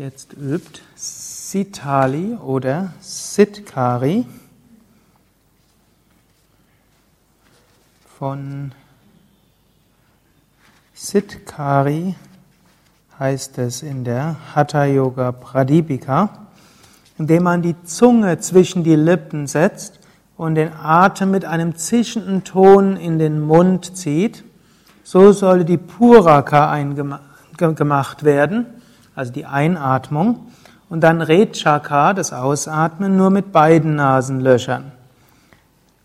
jetzt übt Sitali oder Sitkari von Sitkari heißt es in der Hatha Yoga Pradipika, indem man die Zunge zwischen die Lippen setzt und den Atem mit einem zischenden Ton in den Mund zieht. So soll die Puraka gemacht werden, also die Einatmung, und dann Rechaka, das Ausatmen, nur mit beiden Nasenlöchern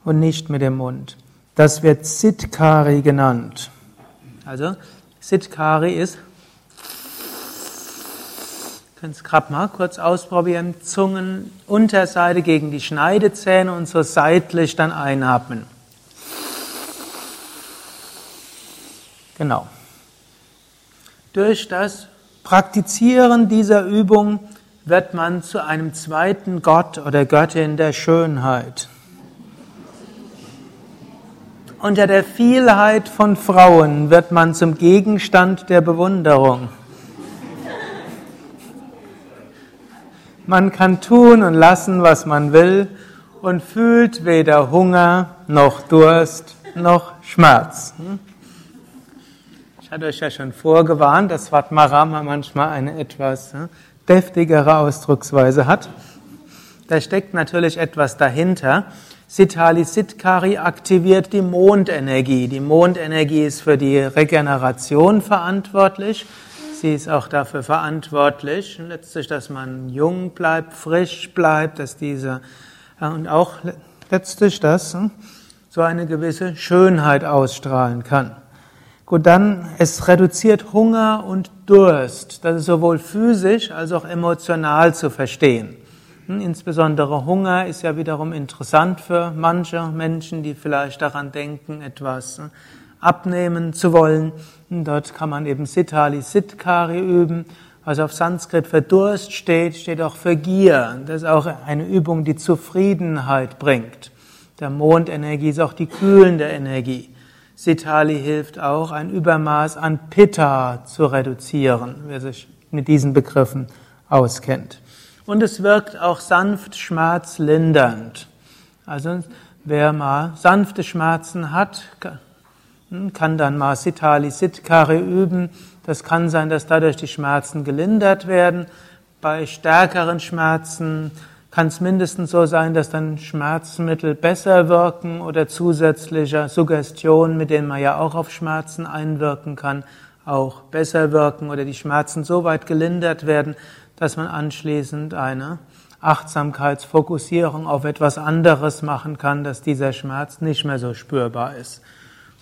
und nicht mit dem Mund. Das wird Sitkari genannt. Also Sitkari ist Kannst gerade mal kurz ausprobieren. Zungenunterseite gegen die Schneidezähne und so seitlich dann einatmen. Genau. Durch das Praktizieren dieser Übung wird man zu einem zweiten Gott oder Göttin der Schönheit. Unter der Vielheit von Frauen wird man zum Gegenstand der Bewunderung. Man kann tun und lassen, was man will und fühlt weder Hunger noch Durst noch Schmerz. Hatte euch ja schon vorgewarnt, dass Svatmarama manchmal eine etwas deftigere Ausdrucksweise hat. Da steckt natürlich etwas dahinter. Sitali Sitkari aktiviert die Mondenergie. Die Mondenergie ist für die Regeneration verantwortlich. Sie ist auch dafür verantwortlich, letztlich, dass man jung bleibt, frisch bleibt, dass diese, und auch letztlich, dass hm, so eine gewisse Schönheit ausstrahlen kann. Gut, dann, es reduziert Hunger und Durst. Das ist sowohl physisch als auch emotional zu verstehen. Hm, insbesondere Hunger ist ja wiederum interessant für manche Menschen, die vielleicht daran denken, etwas hm, abnehmen zu wollen. Und dort kann man eben Sittali Sitkari üben. Was auf Sanskrit für Durst steht, steht auch für Gier. Das ist auch eine Übung, die Zufriedenheit bringt. Der Mondenergie ist auch die kühlende Energie. Sitali hilft auch, ein Übermaß an Pitta zu reduzieren, wer sich mit diesen Begriffen auskennt. Und es wirkt auch sanft schmerzlindernd. Also wer mal sanfte Schmerzen hat, hm, kann dann mal Sitali Sitkari üben. Das kann sein, dass dadurch die Schmerzen gelindert werden. Bei stärkeren Schmerzen kann es mindestens so sein, dass dann Schmerzmittel besser wirken oder zusätzliche Suggestionen, mit denen man ja auch auf Schmerzen einwirken kann, auch besser wirken oder die Schmerzen so weit gelindert werden, dass man anschließend eine Achtsamkeitsfokussierung auf etwas anderes machen kann, dass dieser Schmerz nicht mehr so spürbar ist.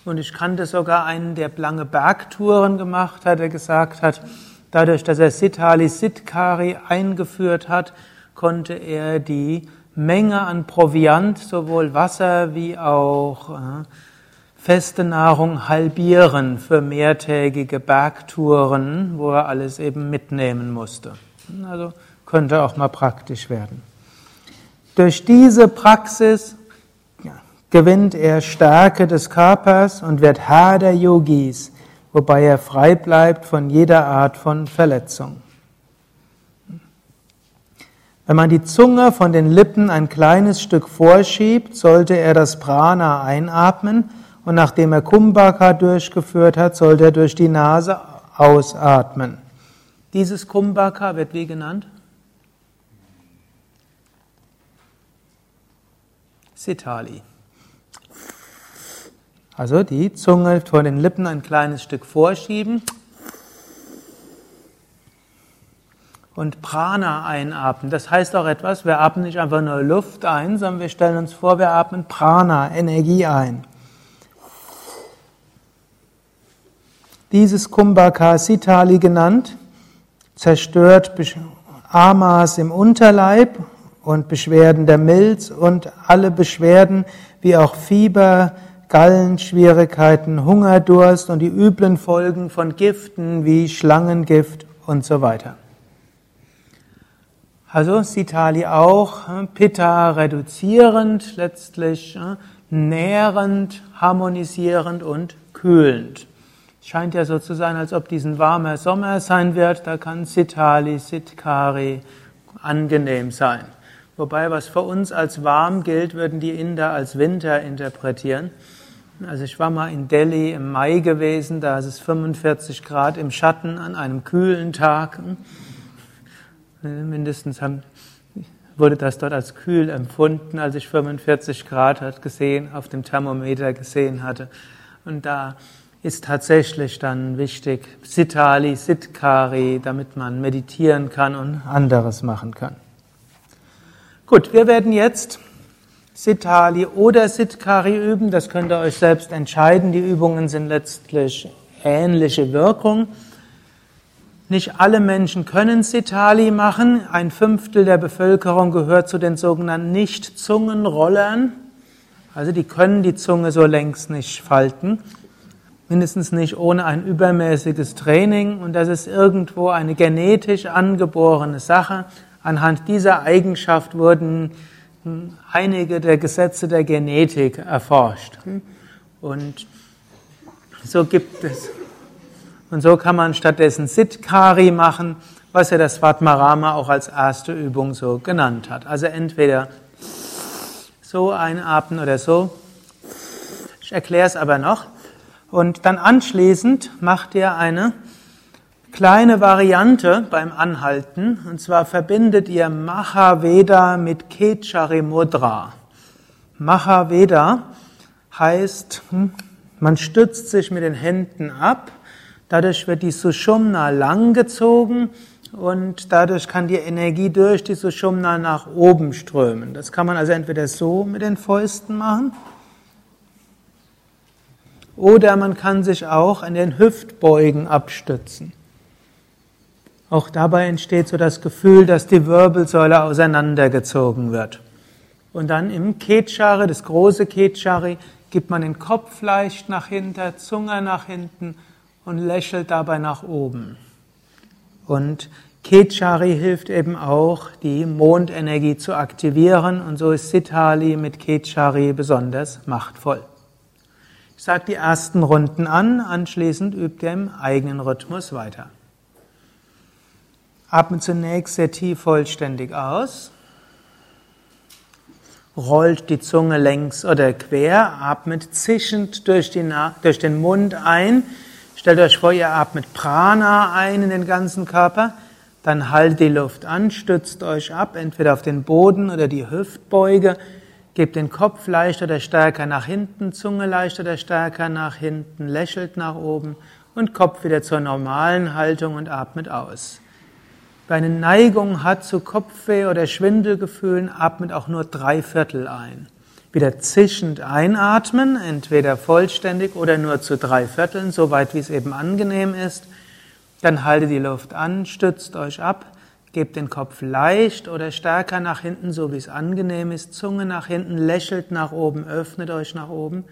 Und ich kannte sogar einen, der lange Bergtouren gemacht hat, der gesagt hat, dadurch, dass er Siddhali Siddhkari eingeführt hat, konnte er die Menge an Proviant, sowohl Wasser wie auch äh, feste Nahrung halbieren für mehrtägige Bergtouren, wo er alles eben mitnehmen musste. Also könnte auch mal praktisch werden. Durch diese Praxis gewinnt er Stärke des Körpers und wird Herr der Yogis, wobei er frei bleibt von jeder Art von Verletzung. Wenn man die Zunge von den Lippen ein kleines Stück vorschiebt, sollte er das Prana einatmen und nachdem er Kumbhaka durchgeführt hat, sollte er durch die Nase ausatmen. Dieses Kumbhaka wird wie genannt? Sitali. Also die Zunge vor den Lippen ein kleines Stück vorschieben und Prana einatmen. Das heißt auch etwas, wir atmen nicht einfach nur Luft ein, sondern wir stellen uns vor, wir atmen Prana, Energie ein. Dieses Kumbhaka Sitali genannt, zerstört Amas im Unterleib und Beschwerden der Milz und alle Beschwerden wie auch Fieber, Gallenschwierigkeiten, Hungerdurst und die üblen Folgen von Giften wie Schlangengift und so weiter. Also Sitali auch äh, Pitta reduzierend, letztlich äh, nährend, harmonisierend und kühlend. Scheint ja so zu sein, als ob diesen warmer Sommer sein wird. Da kann Sitali, Sitkari angenehm sein. Wobei, was für uns als warm gilt, würden die Inder als Winter interpretieren. Also ich war mal in Delhi im Mai gewesen, da ist es 45 Grad im Schatten an einem kühlen Tag. Mindestens haben, wurde das dort als kühl empfunden, als ich 45 Grad hat gesehen, auf dem Thermometer gesehen hatte. Und da ist tatsächlich dann wichtig Sitali, Sitkari, damit man meditieren kann und anderes machen kann. Gut, wir werden jetzt Sitali oder Sitkari üben. Das könnt ihr euch selbst entscheiden. Die Übungen sind letztlich ähnliche Wirkung. Nicht alle Menschen können Sitali machen. Ein Fünftel der Bevölkerung gehört zu den sogenannten Nicht-Zungenrollern. Also die können die Zunge so längst nicht falten. Mindestens nicht ohne ein übermäßiges Training. Und das ist irgendwo eine genetisch angeborene Sache. Anhand dieser Eigenschaft wurden einige der Gesetze der Genetik erforscht. Und so gibt es, und so kann man stattdessen Sitkari machen, was ja das Svatmarama auch als erste Übung so genannt hat. Also entweder so einatmen oder so. Ich erkläre es aber noch. Und dann anschließend macht ihr eine kleine Variante beim Anhalten. Und zwar verbindet ihr Mahaveda mit Kechari Mudra. Mahaveda heißt, hm, man stützt sich mit den Händen ab. Dadurch wird die Sushumna langgezogen und dadurch kann die Energie durch die Sushumna nach oben strömen. Das kann man also entweder so mit den Fäusten machen oder man kann sich auch an den Hüftbeugen abstützen. Auch dabei entsteht so das Gefühl, dass die Wirbelsäule auseinandergezogen wird. Und dann im Ketchari, das große Ketchari, gibt man den Kopf leicht nach hinten, Zunge nach hinten und lächelt dabei nach oben. Und Ketchari hilft eben auch, die Mondenergie zu aktivieren und so ist Sitali mit Ketchari besonders machtvoll. Ich sage die ersten Runden an, anschließend übt ihr im eigenen Rhythmus weiter. Atme zunächst sehr tief vollständig aus. Rollt die Zunge längs oder quer, atmet zischend durch, die durch den Mund ein. Stellt euch vor, ihr atmet Prana ein in den ganzen Körper. Dann haltet die Luft an, stützt euch ab, entweder auf den Boden oder die Hüftbeuge. Gebt den Kopf leicht oder stärker nach hinten, Zunge leicht oder stärker nach hinten, lächelt nach oben und Kopf wieder zur normalen Haltung und atmet aus. Wer eine Neigung hat zu Kopfweh oder Schwindelgefühlen, atmet auch nur drei Viertel ein. Wieder zischend einatmen, entweder vollständig oder nur zu drei Vierteln, so weit wie es eben angenehm ist. Dann haltet die Luft an, stützt euch ab, gebt den Kopf leicht oder stärker nach hinten, so wie es angenehm ist, Zunge nach hinten, lächelt nach oben, öffnet euch nach oben.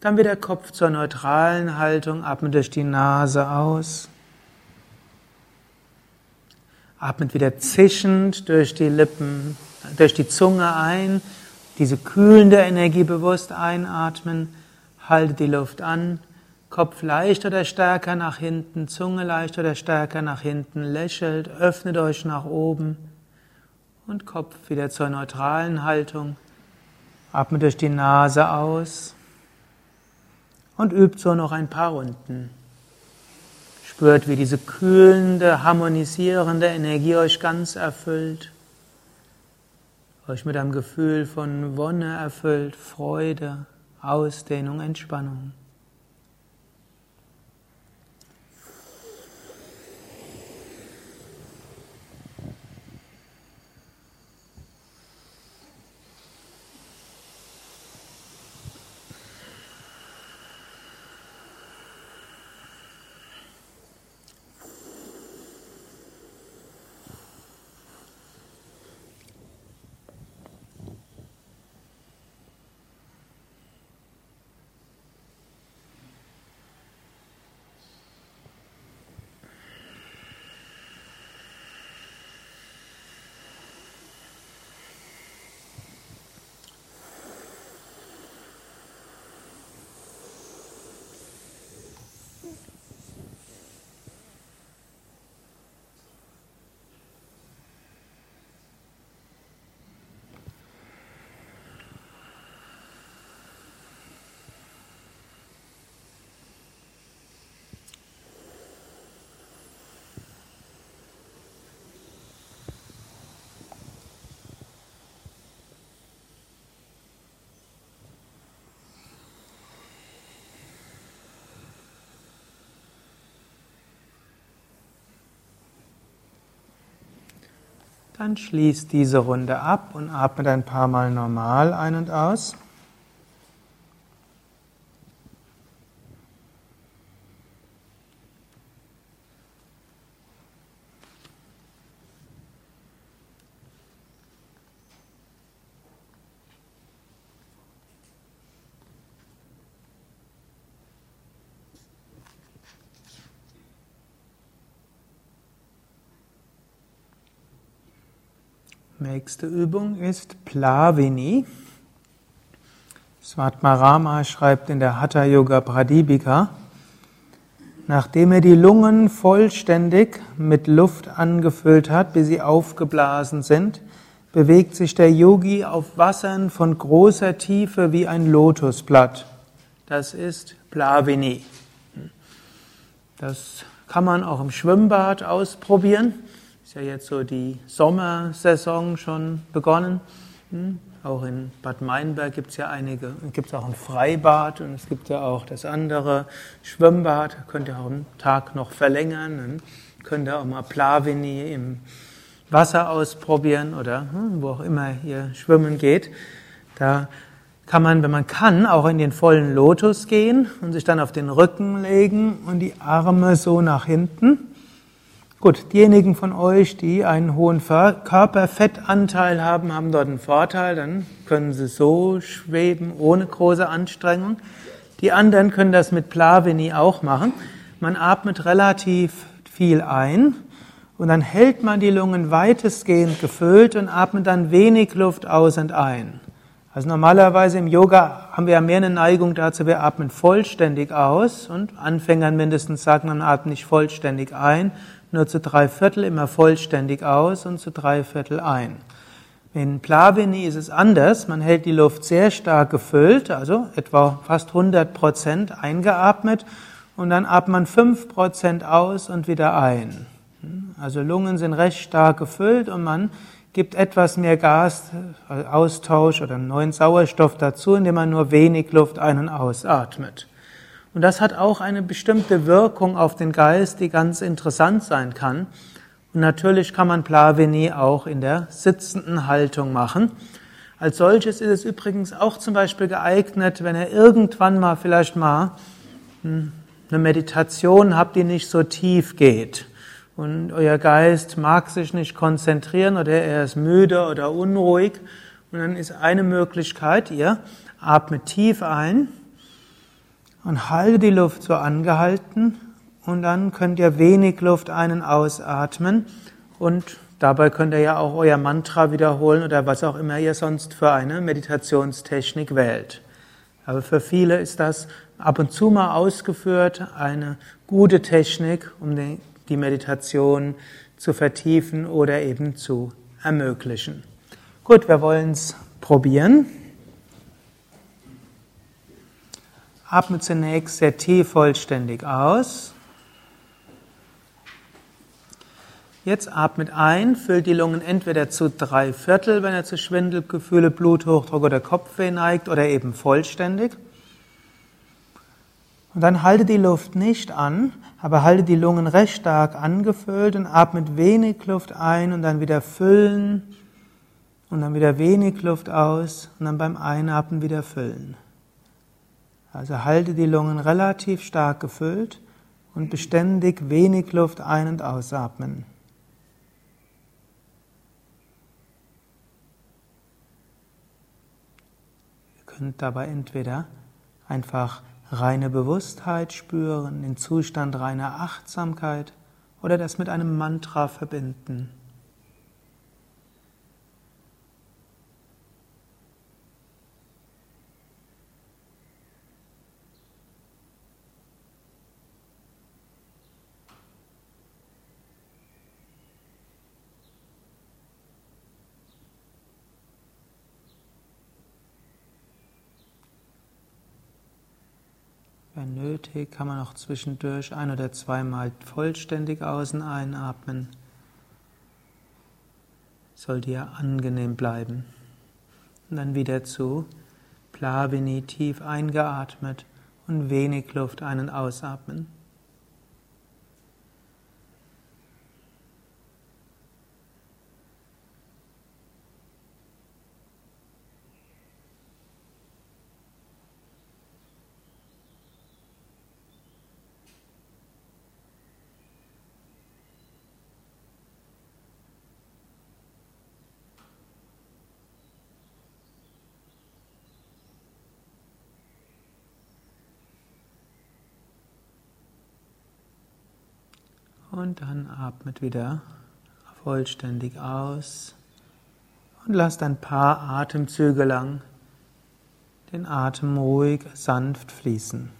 Dann wieder Kopf zur neutralen Haltung, atmet durch die Nase aus. Atmet wieder zischend durch die Lippen, durch die Zunge ein. Diese kühlende Energie bewusst einatmen. Haltet die Luft an. Kopf leicht oder stärker nach hinten, Zunge leicht oder stärker nach hinten, lächelt, öffnet euch nach oben und Kopf wieder zur neutralen Haltung. Atmet durch die Nase aus und übt so noch ein paar Runden. Spürt, wie diese kühlende, harmonisierende Energie euch ganz erfüllt, euch mit einem Gefühl von Wonne erfüllt, Freude, Ausdehnung, Entspannung. Dann schließt diese Runde ab und atmet ein paar Mal normal ein und aus. Nächste Übung ist Plavini. Svatmarama schreibt in der Hatha Yoga Pradipika, nachdem er die Lungen vollständig mit Luft angefüllt hat, bis sie aufgeblasen sind, bewegt sich der Yogi auf Wassern von großer Tiefe wie ein Lotusblatt. Das ist Plavini. Das kann man auch im Schwimmbad ausprobieren ja jetzt so die Sommersaison schon begonnen. Hm? Auch in Bad Meinberg gibt es ja einige, gibt es auch ein Freibad und es gibt ja auch das andere Schwimmbad. Könnt ihr auch einen Tag noch verlängern. Dann könnt ihr auch mal Plavini im Wasser ausprobieren oder hm, wo auch immer ihr schwimmen geht. Da kann man, wenn man kann, auch in den vollen Lotus gehen und sich dann auf den Rücken legen und die Arme so nach hinten. Gut, diejenigen von euch, die einen hohen Körperfettanteil haben, haben dort einen Vorteil, dann können sie so schweben ohne große Anstrengung. Die anderen können das mit Plavini auch machen. Man atmet relativ viel ein und dann hält man die Lungen weitestgehend gefüllt und atmet dann wenig Luft aus und ein. Also normalerweise im Yoga haben wir ja mehr eine Neigung dazu, wir atmen vollständig aus und Anfängern mindestens sagen, man atmet nicht vollständig ein, nur zu drei Viertel immer vollständig aus und zu drei Viertel ein. In Plavini ist es anders. Man hält die Luft sehr stark gefüllt, also etwa fast 100 Prozent eingeatmet und dann atmet man 5 Prozent aus und wieder ein. Also Lungen sind recht stark gefüllt und man gibt etwas mehr Gasaustausch oder neuen Sauerstoff dazu, indem man nur wenig Luft ein- und ausatmet. Und das hat auch eine bestimmte Wirkung auf den Geist, die ganz interessant sein kann. Und natürlich kann man Plavini auch in der sitzenden Haltung machen. Als solches ist es übrigens auch zum Beispiel geeignet, wenn ihr irgendwann mal vielleicht mal hm, eine Meditation habt, die nicht so tief geht. Und euer Geist mag sich nicht konzentrieren oder er ist müde oder unruhig. Und dann ist eine Möglichkeit, ihr atmet tief ein und halte die Luft so angehalten und dann könnt ihr wenig Luft ein- und ausatmen und dabei könnt ihr ja auch euer Mantra wiederholen oder was auch immer ihr sonst für eine Meditationstechnik wählt. Aber für viele ist das ab und zu mal ausgeführt eine gute Technik, um die Meditation zu vertiefen oder eben zu ermöglichen. Gut, wir wollen es probieren. Atme zunächst sehr tief vollständig aus. Jetzt atmet ein, füllt die Lungen entweder zu drei Viertel, wenn er zu Schwindelgefühle, Bluthochdruck oder Kopfweh neigt, oder eben vollständig. Und dann halte die Luft nicht an, aber halte die Lungen recht stark angefüllt und atmet wenig Luft ein und dann wieder füllen und dann wieder wenig Luft aus und dann beim Einatmen wieder füllen. Also halte die Lungen relativ stark gefüllt und beständig wenig Luft ein- und ausatmen. Ihr könnt dabei entweder einfach reine Bewusstheit spüren, den Zustand reiner Achtsamkeit oder das mit einem Mantra verbinden. Nötig, kann man auch zwischendurch ein oder zweimal vollständig außen einatmen. Sollte ja angenehm bleiben. Und dann wieder zu Plavini tief eingeatmet und wenig Luft ein- und ausatmen. Und dann atmet wieder vollständig aus und lasst ein paar Atemzüge lang den Atem ruhig sanft fließen.